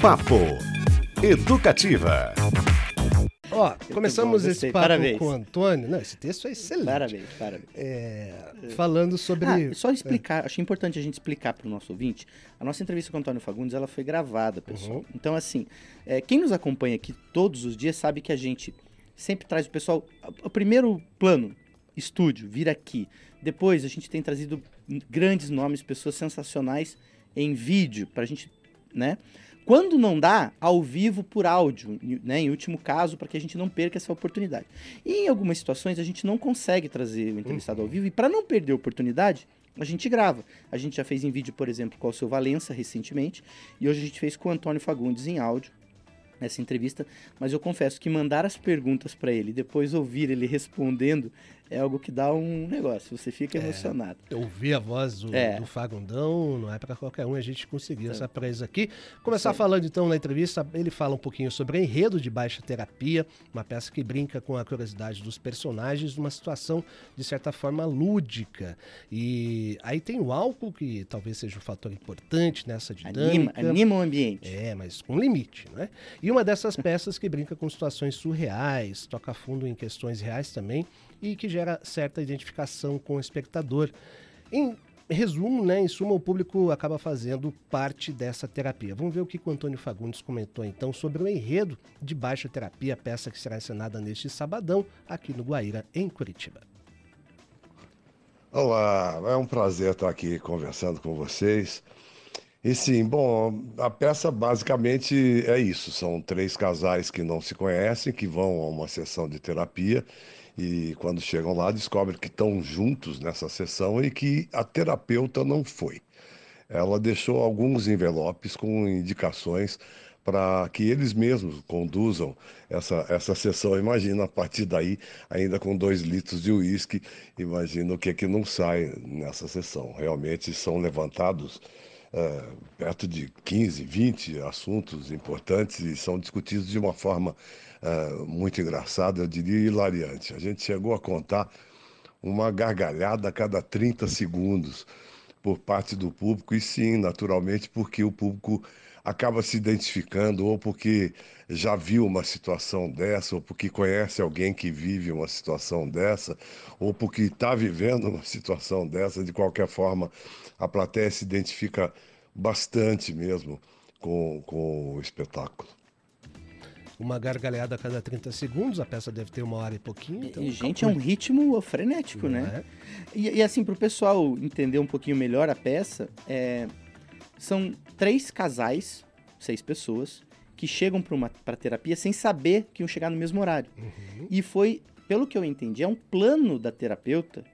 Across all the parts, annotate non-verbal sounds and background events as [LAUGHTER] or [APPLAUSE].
Papo Educativa. Ó, começamos bom, esse papo Parabéns. com o Antônio. Não, esse texto é excelente. Parabéns, parabéns. É, falando sobre. Ah, só explicar, achei importante a gente explicar para o nosso ouvinte. A nossa entrevista com o Antônio Fagundes ela foi gravada, pessoal. Uhum. Então, assim, é, quem nos acompanha aqui todos os dias sabe que a gente sempre traz o pessoal. O primeiro plano, estúdio, vir aqui. Depois a gente tem trazido grandes nomes, pessoas sensacionais em vídeo, para a gente, né? Quando não dá, ao vivo por áudio, né? Em último caso, para que a gente não perca essa oportunidade. E em algumas situações a gente não consegue trazer o entrevistado ao vivo e para não perder a oportunidade, a gente grava. A gente já fez em vídeo, por exemplo, com o seu Valença recentemente, e hoje a gente fez com o Antônio Fagundes em áudio essa entrevista, mas eu confesso que mandar as perguntas para ele e depois ouvir ele respondendo é algo que dá um negócio, você fica emocionado. Ouvir a voz do, É. do Fagundão não é para qualquer um, a gente conseguiu É. essa presa aqui. Começar Isso aí. falando então na entrevista, ele fala um pouquinho sobre Enredo de Baixa Terapia, uma peça que brinca com a curiosidade dos personagens numa situação de certa forma lúdica. E aí tem o álcool, que talvez seja um fator importante nessa Anima, dinâmica. anima o ambiente. É, mas com limite, né? E uma dessas peças que brinca com situações surreais, toca fundo em questões reais também e que gera certa identificação com o espectador. Em resumo, né, em suma, o público acaba fazendo parte dessa terapia. Vamos ver o que o Antônio Fagundes comentou então sobre o enredo de Baixa Terapia, peça que será encenada neste sabadão aqui no Guaíra, em Curitiba. Olá, é um prazer estar aqui conversando com vocês. E sim, bom, a peça basicamente é isso: são três casais que não se conhecem, que vão a uma sessão de terapia e quando chegam lá descobrem que estão juntos nessa sessão e que a terapeuta não foi. Ela deixou alguns envelopes com indicações para que eles mesmos conduzam essa, essa sessão. Imagina a partir daí, ainda com dois litros de uísque, imagina o que, é que não sai nessa sessão. Realmente são levantados eh, perto de 15, 20 assuntos importantes e são discutidos de uma forma eh, muito engraçada, eu diria hilariante. A gente chegou a contar uma gargalhada a cada 30 segundos por parte do público, e sim, naturalmente, porque o público acaba se identificando, ou porque já viu uma situação dessa, ou porque conhece alguém que vive uma situação dessa, ou porque está vivendo uma situação dessa. De qualquer forma, a plateia se identifica bastante mesmo com, com o espetáculo. Uma gargalhada a cada 30 segundos, a peça deve ter uma hora e pouquinho. Então e, gente, é um ritmo frenético, Não né? é? E, e assim, pro pessoal entender um pouquinho melhor a peça, é, são três casais, seis pessoas, que chegam para terapia sem saber que iam chegar no mesmo horário. Uhum. E foi, pelo que eu entendi, é um plano da terapeuta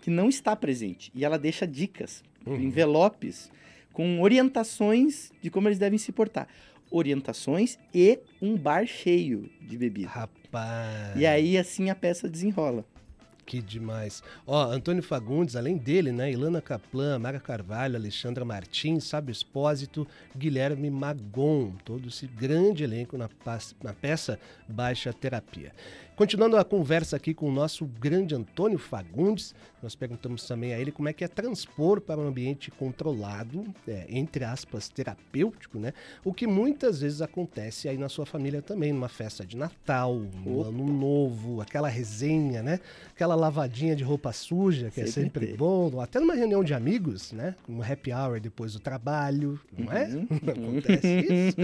que não está presente. E ela deixa dicas, Uhum. envelopes, com orientações de como eles devem se portar. Orientações e um bar cheio de bebida. Rapaz. E aí, assim, a peça desenrola. Que demais. Ó, Antônio Fagundes, além dele, né? Ilana Kaplan, Mara Carvalho, Alexandra Martins, Sábio Espósito, Guilherme Magon. Todo esse grande elenco na, na peça Baixa Terapia. Continuando a conversa aqui com o nosso grande Antônio Fagundes, nós perguntamos também a ele como é que é transpor para um ambiente controlado, é, entre aspas, terapêutico, né? O que muitas vezes acontece aí na sua família também, numa festa de Natal, no Opa. Ano Novo, aquela resenha, né? Aquela lavadinha de roupa suja, que é Sempre sempre tem. bom, até numa reunião de amigos, né? Um happy hour depois do trabalho, não é? Uhum. [LAUGHS] Acontece isso.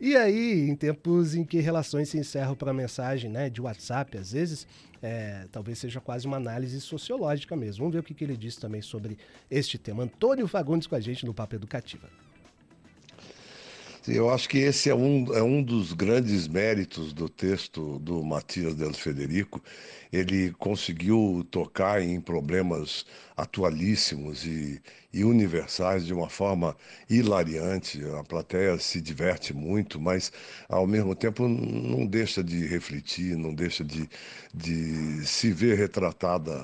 E aí, em tempos em que relações se encerram para mensagem, né, de WhatsApp, às vezes, é, talvez seja quase uma análise sociológica mesmo. Vamos ver o que, que ele disse também sobre este tema. Antônio Fagundes com a gente no Papo Educativa. Eu acho que esse é um, é um dos grandes méritos do texto do Matias Del Federico. Ele conseguiu tocar em problemas atualíssimos e, e universais de uma forma hilariante. A plateia se diverte muito, mas ao mesmo tempo não deixa de refletir, não deixa de, de se ver retratada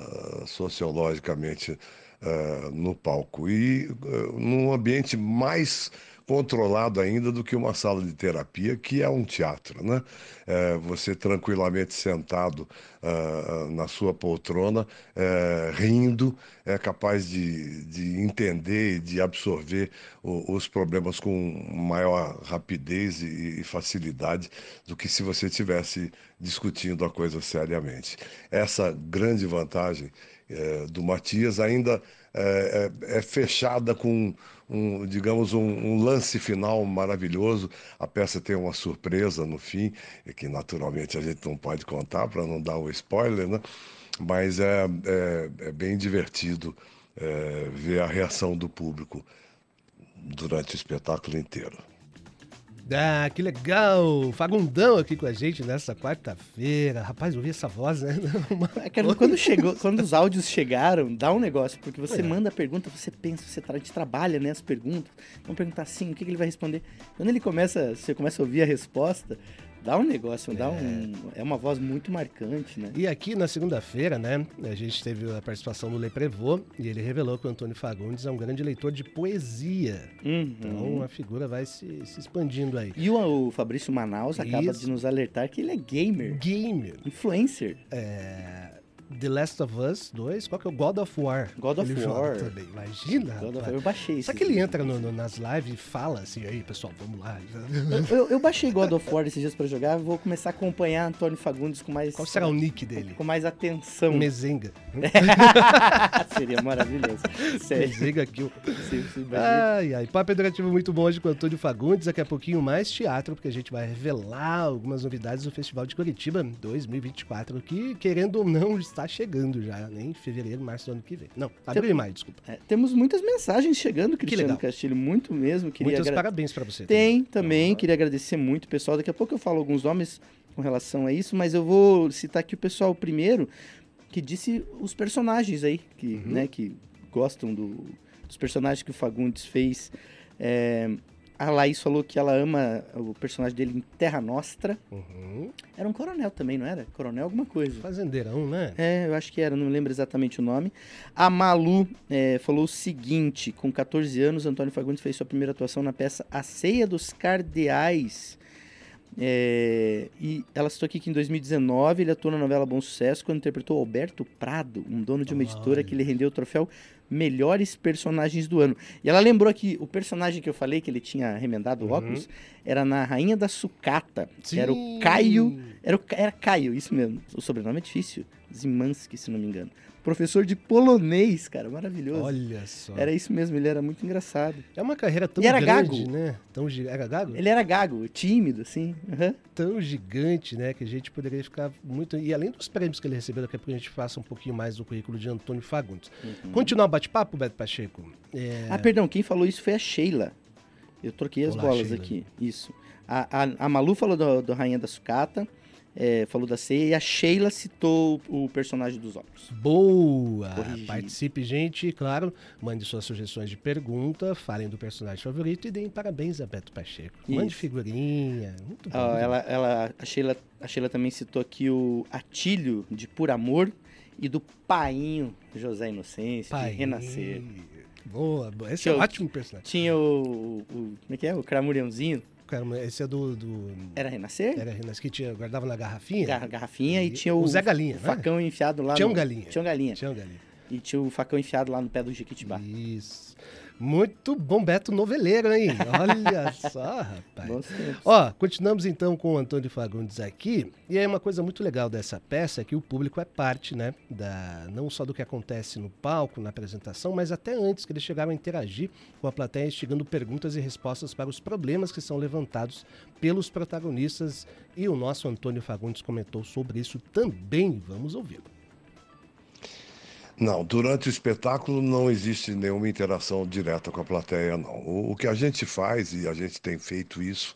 sociologicamente eh, no palco. E eh, num ambiente mais controlado ainda do que uma sala de terapia, que é um teatro, né? É, você tranquilamente sentado uh, na sua poltrona, é, rindo, é capaz de, de entender e de absorver o, os problemas com maior rapidez e, e facilidade do que se você estivesse discutindo a coisa seriamente. Essa grande vantagem é, do Matias ainda é, é, é fechada com, um, digamos, um, um, lance final maravilhoso. A peça tem uma surpresa no fim, que naturalmente a gente não pode contar para não dar o spoiler, né? mas é, é, é bem divertido é, ver a reação do público durante o espetáculo inteiro. Ah, que legal! Fagundão aqui com a gente nessa quarta-feira. Rapaz, ouvi essa voz, né? [LAUGHS] É que quando, chegou, quando os áudios chegaram, dá um negócio, porque você é. manda a pergunta, você pensa, você tra trabalha né, as perguntas. Vamos perguntar assim, o que, que ele vai responder. Quando ele começa, você começa a ouvir a resposta, Dá um negócio, é. dá um. É uma voz muito marcante, né? E aqui na segunda-feira, né, a gente teve a participação do Leprevô e ele revelou que o Antônio Fagundes é um grande leitor de poesia. Uhum. Então a figura vai se, se expandindo aí. E o, o Fabrício Manaus acaba Isso. de nos alertar que ele é gamer. Gamer. Influencer. É. The Last of Us 2, qual que é o God of War? God of ele War. Também. Imagina. God of War, eu baixei. Será que ele entra no, no, nas lives e fala assim, aí pessoal, vamos lá. Eu, eu, eu baixei God of War esses dias pra jogar, vou começar a acompanhar Antônio Fagundes com mais... Qual será o nick dele? Com mais atenção. Mezenga. [LAUGHS] Seria maravilhoso. Sério. Mezenga Kill. Sim, sim, ai, ai. Papo educativo muito bom hoje com o Antônio Fagundes, daqui a pouquinho mais teatro, porque a gente vai revelar algumas novidades do Festival de Curitiba 2024, que querendo ou não está chegando já nem em fevereiro, março do ano que vem. Não, abril e maio, desculpa. É, temos muitas mensagens chegando, Cristiano Castilho, muito mesmo. Queria Muitos agra... parabéns para você. Tem também, também. queria agradecer muito, pessoal. Daqui a pouco eu falo alguns nomes com relação a isso, mas eu vou citar aqui o pessoal primeiro, que disse os personagens aí, que, uhum. né, que gostam do, dos personagens que o Fagundes fez. É, a Laís falou que ela ama o personagem dele em Terra Nostra. Uhum. Era um coronel também, não era? Coronel alguma coisa. Fazendeirão, né? É, eu acho que era, não lembro exatamente o nome. A Malu é, falou o seguinte: com 14 anos, Antônio Fagundes fez sua primeira atuação na peça A Ceia dos Cardeais. É, e ela citou aqui que em 2019 ele atuou na novela Bom Sucesso quando interpretou Alberto Prado, um dono de uma editora que lhe rendeu o troféu melhores personagens do ano. E ela lembrou que o personagem que eu falei que ele tinha remendado o uhum. óculos era na Rainha da Sucata. Sim. Era o Caio. Era, o, era Caio, isso mesmo. O sobrenome é difícil. Zimanski, se não me engano professor de polonês, cara, maravilhoso. Olha só. Era isso mesmo, ele era muito engraçado. É uma carreira tão e era grande, gago. né? Tão era gago? Ele era gago, tímido, assim. Uhum. Tão gigante, né, que a gente poderia ficar muito... E além dos prêmios que ele recebeu, daqui a pouco a gente faça um pouquinho mais do currículo de Antônio Fagundes. Uhum. Continuar o bate-papo, Beto Pacheco? É... Ah, perdão, quem falou isso foi a Sheila. Eu troquei as Olá, bolas Sheila. aqui, isso. A, a, a Malu falou do, do Rainha da Sucata é, falou da ceia e a Sheila citou o personagem dos óculos. Boa! Corrigido. Participe, gente, claro. Mande suas sugestões de pergunta, falem do personagem favorito e deem parabéns a Beto Pacheco. Isso. Mande figurinha. Muito bom. Ah, ela, ela, a, Sheila, a Sheila também citou aqui o Atílio de Por Amor e do Painho José Inocêncio, Painho. de Renascer. Boa, boa. Esse tinha é um ótimo personagem. Tinha o, o, Como é que é? O Cramuriãozinho Caramba, esse é do, do. Era Renascer? Era Renascer, que tinha, guardava na garrafinha. Gar garrafinha e, e, tinha o. O Zé Galinha. O facão enfiado lá. Tinha um galinha. Tinha um galinha. Tinha um galinha. E tinha o facão enfiado lá no pé do Jequitibá. Isso. Muito bom, Beto Noveleiro, hein? Olha [LAUGHS] só, rapaz. Ó, continuamos então com o Antônio Fagundes aqui. E é uma coisa muito legal dessa peça é que o público é parte, né? Da, não só do que acontece no palco, na apresentação, mas até antes que eles chegaram a interagir com a plateia, instigando perguntas e respostas para os problemas que são levantados pelos protagonistas. E o nosso Antônio Fagundes comentou sobre isso também. Vamos ouvi-lo. Não, durante o espetáculo não existe nenhuma interação direta com a plateia, não. O, o que a gente faz, e a gente tem feito isso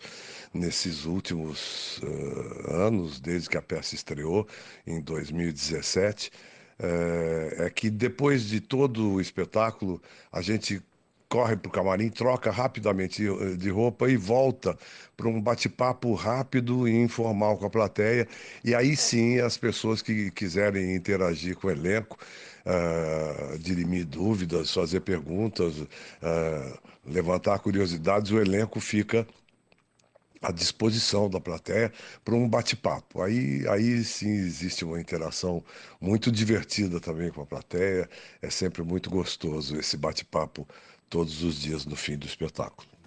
nesses últimos uh, anos, desde que a peça estreou, em 2017, é, eh, é que depois de todo o espetáculo, a gente corre para o camarim, troca rapidamente de roupa e volta para um bate-papo rápido e informal com a plateia. E aí sim as pessoas que quiserem interagir com o elenco uh, dirimir dúvidas, fazer perguntas, uh, levantar curiosidades, o elenco fica à disposição da plateia para um bate-papo. Aí, aí sim existe uma interação muito divertida também com a plateia. É sempre muito gostoso esse bate-papo todos os dias no fim do espetáculo.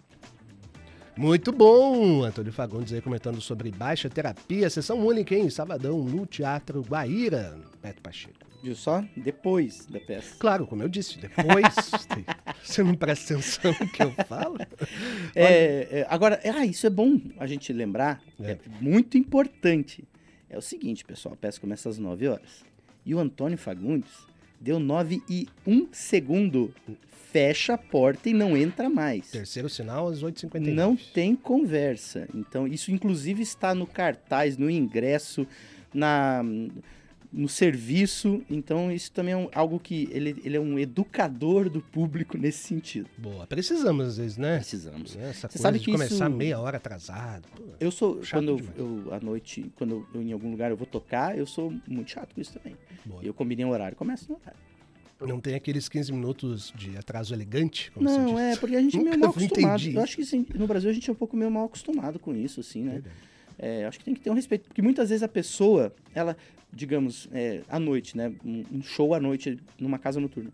Muito bom! Antônio Fagundes aí comentando sobre baixa terapia, sessão única, hein? Sabadão, no Teatro Guaíra, Beto Pacheco. Viu só? Depois da peça. Claro, como eu disse, depois. [LAUGHS] você não presta atenção no que eu falo? [LAUGHS] É, é, agora, ah, isso é bom a gente lembrar, é. é muito importante. É o seguinte, pessoal, a peça começa às 9 horas. E o Antônio Fagundes deu 9 e 1 segundo fecha a porta e não entra mais. Terceiro sinal às 8h59. Não tem conversa. Então, isso inclusive está no cartaz, no ingresso, na no serviço. Então, isso também é um, algo que ele, ele é um educador do público nesse sentido. Boa. Precisamos, às vezes, né? Precisamos. Né? Essa Você sabe que começar isso... meia hora atrasado. Pô, eu sou, quando eu, eu, à noite, quando eu, em algum lugar eu vou tocar, eu sou muito chato com isso também. Boa. Eu combinei um horário, começo no horário. Não tem aqueles 15 minutos de atraso elegante? não, é, porque a gente é meio [LAUGHS] mal acostumado. Entendi. Eu acho que assim, no Brasil a gente é um pouco meio mal acostumado com isso, assim, né? É, acho que tem que ter um respeito, porque muitas vezes a pessoa, ela, digamos, é, à noite, né? Um show à noite numa casa noturna.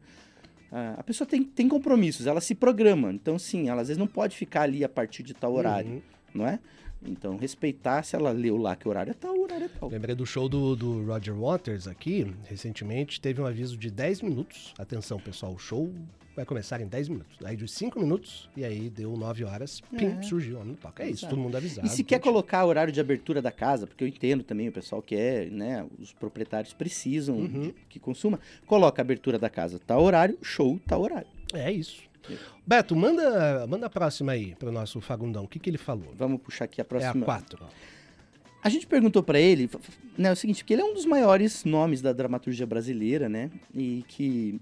A pessoa tem, tem compromissos, ela se programa. Então, sim, ela às vezes não pode ficar ali a partir de tal horário, uhum. não é? Então, respeitar se ela leu lá que o horário é tal, o horário é tal. Lembrei do show do, do Roger Waters aqui, recentemente, teve um aviso de 10 minutos. Atenção, pessoal, o show vai começar em 10 minutos. Aí de 5 minutos, e aí deu 9 horas, pim, é. surgiu o homem no palco. É Exato. isso, todo mundo avisado. E se quer colocar o horário de abertura da casa, porque eu entendo também, o pessoal quer, né, os proprietários precisam uhum. de, que consuma, coloca a abertura da casa, tá horário, show, tá horário. É isso. Beto, manda, manda a próxima aí para o nosso Fagundão. O que, que ele falou? Vamos puxar aqui a próxima. É a 4. A gente perguntou para ele, né, é o seguinte, porque ele é um dos maiores nomes da dramaturgia brasileira, né? E que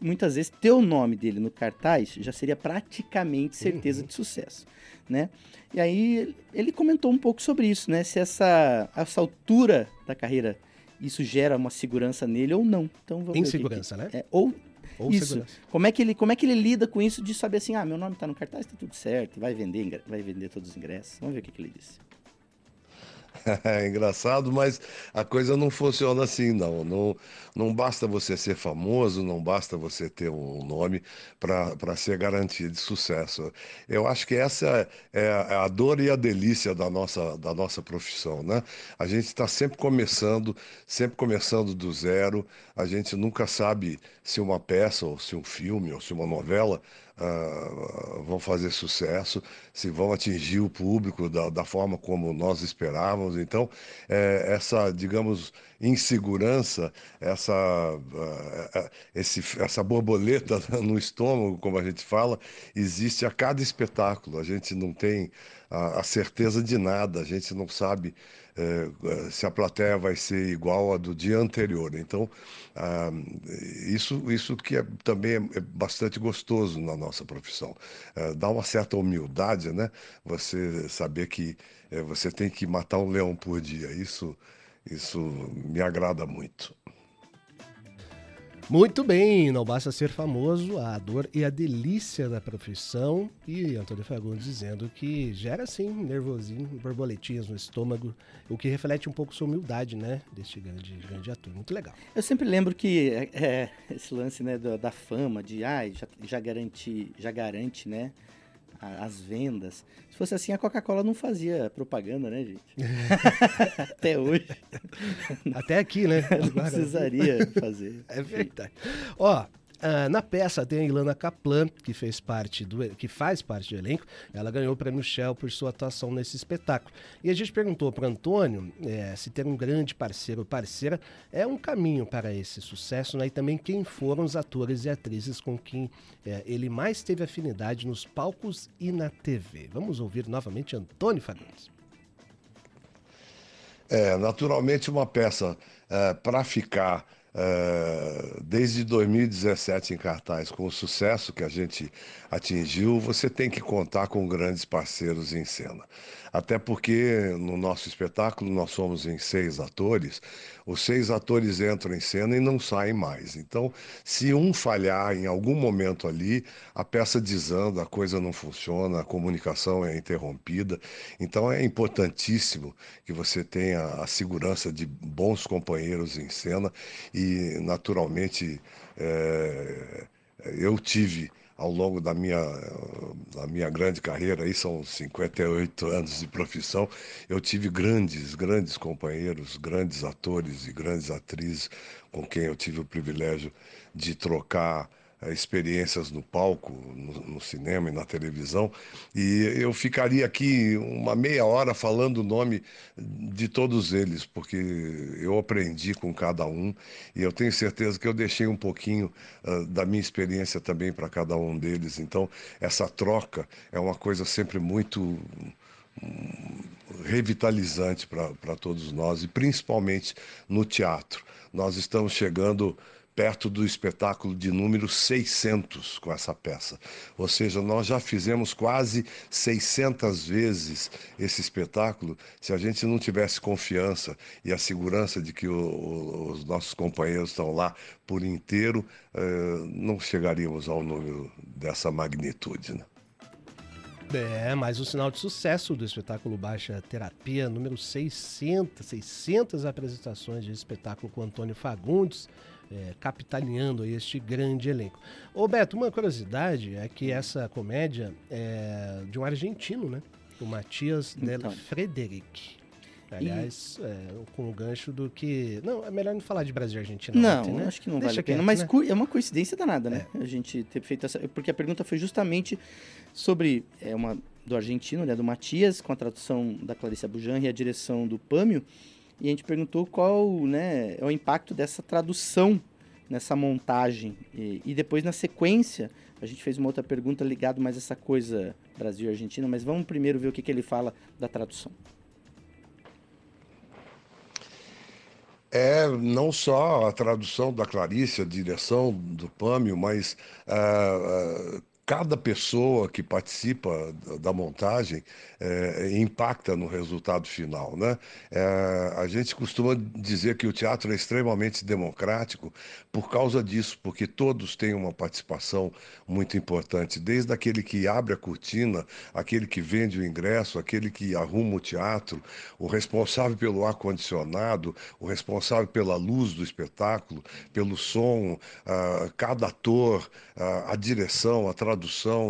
muitas vezes ter o nome dele no cartaz já seria praticamente certeza uhum. de sucesso, né? E aí ele comentou um pouco sobre isso, né? Se essa, essa altura da carreira isso gera uma segurança nele ou não. Então vamos Insegurança, que, né? É, ou ou isso. Segurança. Como é, que ele, como é que ele lida com isso de saber assim, ah, meu nome está no cartaz, está tudo certo, vai vender, vai vender todos os ingressos. Vamos ver o que, que ele disse. [LAUGHS] É engraçado, mas a coisa não funciona assim, não. Não, não basta você ser famoso, não basta você ter um nome para ser garantia de sucesso. Eu acho que essa é, é a dor e a delícia da nossa, da nossa profissão, né? A gente está sempre começando, sempre começando do zero. A gente nunca sabe se uma peça, ou se um filme, ou se uma novela uh, vão fazer sucesso, se vão atingir o público da, da forma como nós esperávamos. Então, é, essa, digamos, insegurança, essa, uh, esse, essa borboleta [LAUGHS] no estômago, como a gente fala, existe a cada espetáculo. A gente não tem a, a certeza de nada, a gente não sabe é, é, se a plateia vai ser igual à do dia anterior. Então, isso, isso que é, também é, é bastante gostoso na nossa profissão. É, dá uma certa humildade, né? Você saber que é, você tem que matar um leão por dia. Isso, isso me agrada muito. Muito bem, não basta ser famoso, a dor e a delícia da profissão. E Antônio Fagundes dizendo que gera sim nervosinho, borboletinhas no estômago, o que reflete um pouco sua humildade, né? Deste grande, grande ator. Muito legal. Eu sempre lembro que é, é esse lance né, da, da fama, de ah, já, já, garante, já garante, né? As vendas. Se fosse assim, a Coca-Cola não fazia propaganda, né, gente? [LAUGHS] Até hoje. Até aqui, né? [LAUGHS] não precisaria fazer. É verdade. Ó, Uh, na peça tem a Ilana Kaplan, que fez parte do que faz parte do elenco. Ela ganhou o prêmio Shell por sua atuação nesse espetáculo. E a gente perguntou para Antônio é, se ter um grande parceiro ou parceira é um caminho para esse sucesso, né? E também quem foram os atores e atrizes com quem é, ele mais teve afinidade nos palcos e na TV. Vamos ouvir novamente Antônio Fagundes. É, naturalmente uma peça é, para ficar Uh, desde 2017 em cartaz, com o sucesso que a gente atingiu, você tem que contar com grandes parceiros em cena. Até porque no nosso espetáculo nós somos em seis atores, os seis atores entram em cena e não saem mais. Então, se um falhar em algum momento ali, a peça desanda, a coisa não funciona, a comunicação é interrompida. Então, é importantíssimo que você tenha a segurança de bons companheiros em cena e, naturalmente, é, eu tive ao longo da minha, da minha grande carreira, aí são 58 anos de profissão, eu tive grandes, grandes companheiros, grandes atores e grandes atrizes com quem eu tive o privilégio de trocar experiências no palco, no, no, cinema e na televisão. E eu ficaria aqui uma meia hora falando o nome de todos eles, porque eu aprendi com cada um e eu tenho certeza que eu deixei um pouquinho uh, da minha experiência também para cada um deles. Então, essa troca é uma coisa sempre muito hum, revitalizante para todos nós e principalmente no teatro. Nós estamos chegando perto do espetáculo de número 600 com essa peça. Ou seja, nós já fizemos quase 600 vezes esse espetáculo. Se a gente não tivesse confiança e a segurança de que o, os nossos companheiros estão lá por inteiro, eh, não chegaríamos ao número dessa magnitude. Né? É, mais um sinal de sucesso do espetáculo Baixa Terapia, número 600, 600 apresentações de espetáculo com Antônio Fagundes, é, capitaneando este grande elenco. Ô Beto, uma curiosidade é que essa comédia é de um argentino, né? O Matias então. Del Frederic. Aliás, e... é, com o gancho do que. Não, é melhor não falar de Brasil e Argentina. Não, ontem, né? acho que não Deixa vale a pena. Mas né? é uma coincidência danada, né? É. A gente ter feito essa. Porque a pergunta foi justamente sobre. É uma do argentino, né? Do Matias, com a tradução da Clarice Abujan e a direção do Pâmio e a gente perguntou qual né, é o impacto dessa tradução nessa montagem. E, e, depois, na sequência, a gente fez uma outra pergunta ligada mais a essa coisa Brasil e Argentina, mas vamos primeiro ver o que, que ele fala da tradução. É não só a tradução da Clarice, a direção do Pâmio, mas uh, uh, cada pessoa que participa da montagem é, impacta no resultado final. Né? É, a gente costuma dizer que o teatro é extremamente democrático por causa disso, porque todos têm uma participação muito importante, desde aquele que abre a cortina, aquele que vende o ingresso, aquele que arruma o teatro, o responsável pelo ar-condicionado, o responsável pela luz do espetáculo, pelo som, uh, cada ator, uh, a direção, a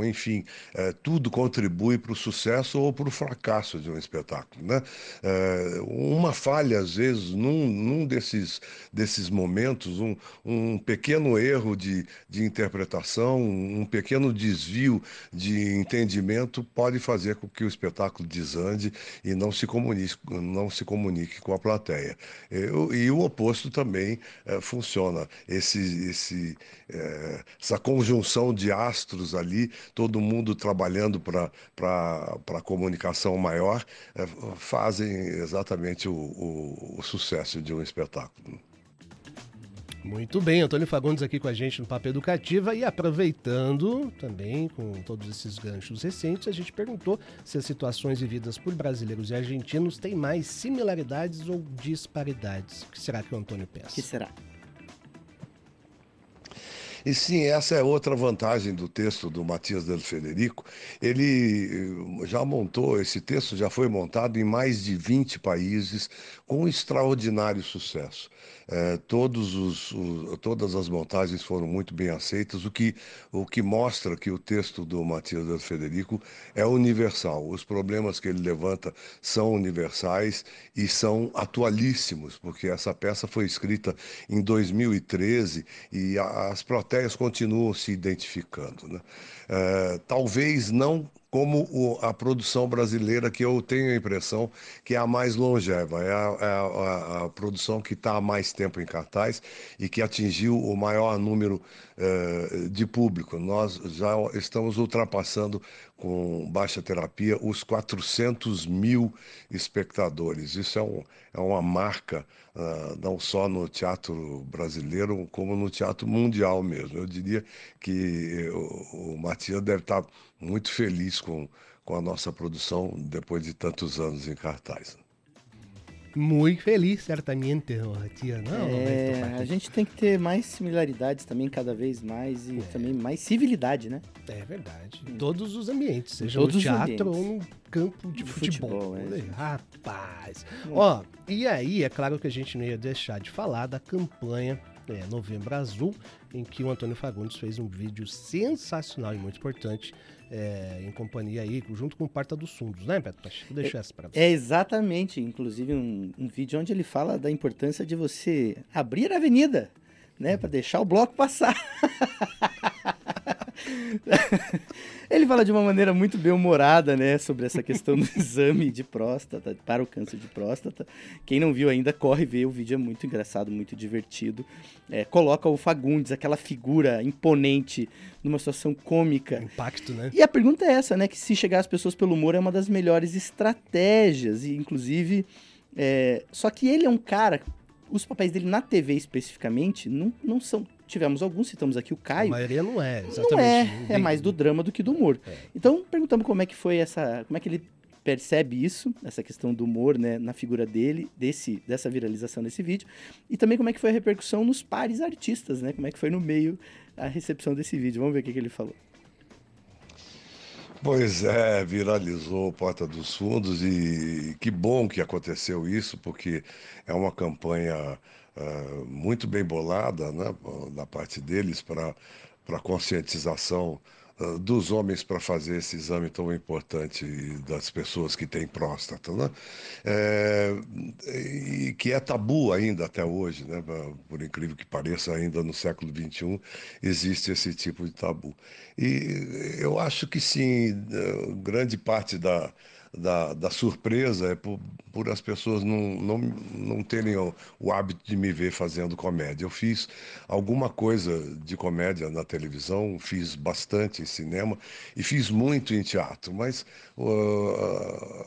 enfim, uh, tudo contribui para o sucesso ou para o fracasso de um espetáculo. Né? É, uma falha, às vezes, num, num desses, desses momentos, um, um pequeno erro de, de interpretação, um pequeno desvio de entendimento pode fazer com que o espetáculo desande e não se comunique, não se comunique com a plateia. E, e o oposto também é, funciona. Esse, esse, é, essa conjunção de astros ali, todo mundo trabalhando para a comunicação maior, é, fazem exatamente o, o, o sucesso de um espetáculo. Muito bem, Antônio Fagundes aqui com a gente no Papo Educativa e aproveitando também com todos esses ganchos recentes, a gente perguntou se as situações vividas por brasileiros e argentinos têm mais similaridades ou disparidades. O que será que o Antônio pensa? O que será? E sim, essa é outra vantagem do texto do Matias Del Federico. Ele eh, já montou, esse texto já foi montado em mais de 20 países com extraordinário sucesso. É, todos os, o, todas as montagens foram muito bem aceitas, o que, o que mostra que o texto do Matias Federico é universal. Os problemas que ele levanta são universais e são atualíssimos, porque essa peça foi escrita em 2013 e as protestas continuam se identificando. Né? É, talvez não como o, a produção brasileira, que eu tenho a impressão que é a mais longeva, é a, é a, a produção que está há mais tempo em cartaz e que atingiu o maior número de público. Nós já estamos ultrapassando com baixa terapia os 400 mil espectadores. Isso é, um, é uma marca uh, não só no teatro brasileiro, como no teatro mundial mesmo. Eu diria que o, o Matias deve estar muito feliz com, com a nossa produção depois de tantos anos em cartaz. Muito feliz, certamente, tia. Não, é, a gente tem que ter mais similaridades também, cada vez mais, e é. também mais civilidade, né? É verdade. Em todos os ambientes, seja Todos no teatro ou no campo de, de futebol. futebol é, Rapaz. Ó, e aí, é claro que a gente não ia deixar de falar da campanha é, Novembro Azul, em que o Antônio Fagundes fez um vídeo sensacional e muito importante é, em companhia aí, junto com o Parta dos Fundos, né, Beto? Deixa é, essa para você. É exatamente, inclusive um, um vídeo onde ele fala da importância de você abrir a avenida, né, para deixar o bloco passar. [LAUGHS] [LAUGHS] Ele fala de uma maneira muito bem-humorada, né, sobre essa questão do [LAUGHS] exame de próstata, para o câncer de próstata. Quem não viu ainda, corre ver, o vídeo é muito engraçado, muito divertido. É, coloca o Fagundes, aquela figura imponente, numa situação cômica. Impacto, né? E a pergunta é essa, né, que se chegar às pessoas pelo humor é uma das melhores estratégias, e inclusive... É, só que ele é um cara os papéis dele na TV especificamente não, não são. Tivemos alguns, citamos aqui o Caio. A maioria não é, exatamente. Não é, é mais do drama do que do humor. É. Então, perguntamos como é que foi essa. Como é que ele percebe isso, essa questão do humor, né, na figura dele, desse, dessa viralização desse vídeo, e também como é que foi a repercussão nos pares artistas, né, como é que foi no meio a recepção desse vídeo. Vamos ver o que, que ele falou. Pois é, viralizou Porta dos Fundos e que bom que aconteceu isso, porque é uma campanha uh, muito bem bolada né, da parte deles para conscientização ah, dos homens para fazer esse exame tão importante das pessoas que têm próstata, né? É, e que é tabu ainda até hoje, né? Por incrível que pareça, ainda no século XXI existe esse tipo de tabu. E eu acho que sim, eh, grande parte da, da, da surpresa é por, por as pessoas não, não, não terem o, o, hábito de me ver fazendo comédia. Eu fiz alguma coisa de comédia na televisão, fiz bastante em cinema e fiz muito em teatro, mas uh,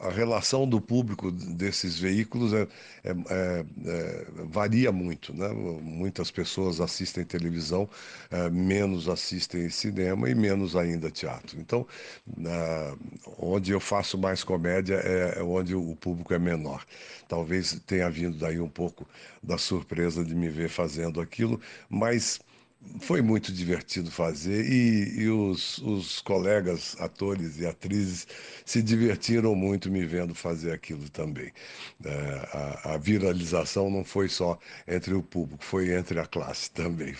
a, a, relação do público desses veículos é, é, é, é varia muito. Né? Muitas pessoas assistem televisão, é, menos assistem cinema e menos ainda teatro. Então, uh, onde eu faço mais comédia é, é onde o público é menor. Talvez tenha vindo daí um pouco da surpresa de me ver fazendo aquilo, mas foi muito divertido fazer e, e os, os, colegas atores e atrizes se divertiram muito me vendo fazer aquilo também. É, a, a viralização não foi só entre o público, foi entre a classe também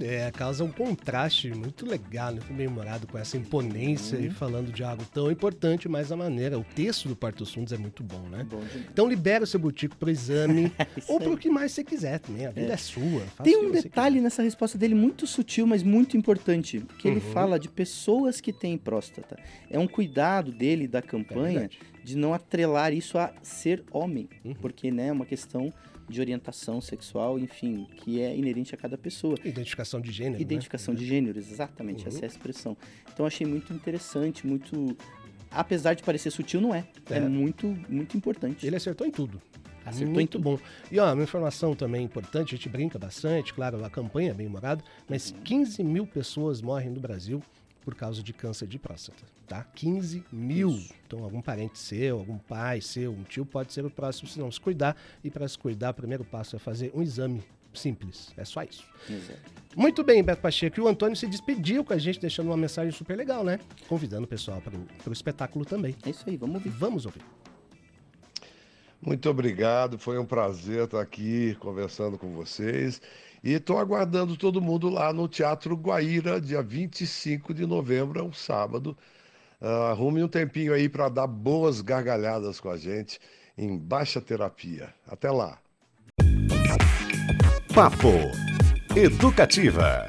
é, causa um contraste muito legal, muito bem humorado com essa imponência uhum. e falando de algo tão importante, mas a maneira, o texto do Parto Fundos é muito bom, né? Bom então libera o seu butico pro exame [LAUGHS] ou pro que mais você quiser também, a vida é, é sua. Tem um detalhe nessa resposta dele muito sutil, mas muito importante, que uhum. ele fala de pessoas que têm próstata. É um cuidado dele da campanha é de não atrelar isso a ser homem, uhum. porque né, é uma questão de orientação sexual, enfim, que é inerente a cada pessoa. Identificação de gênero. Né? Identificação né? de gênero, exatamente, uhum. essa é a expressão. Então achei muito interessante, muito. Apesar de parecer sutil, não é. É, é muito, muito importante. Ele acertou em tudo. Acertou muito bom. E ó, uma informação também importante, a gente brinca bastante, claro, a campanha é bem humorada, mas 15 mil pessoas morrem no Brasil por causa de câncer de próstata, tá? 15 mil. Isso. Então, algum parente seu, algum pai seu, um tio pode ser o próximo se não se cuidar. E para se cuidar, o primeiro passo é fazer um exame simples. É só isso. Exato. Muito bem, Beto Pacheco. E o Antônio se despediu com a gente, deixando uma mensagem super legal, né? Convidando o pessoal para o espetáculo também. É isso aí, vamos ouvir. Vamos ouvir. Muito obrigado, foi um prazer estar aqui conversando com vocês. E estou aguardando todo mundo lá no Teatro Guaíra, dia 25 de novembro, é um sábado. Uh, arrume um tempinho aí para dar boas gargalhadas com a gente em baixa terapia. Até lá. Papo Educativa.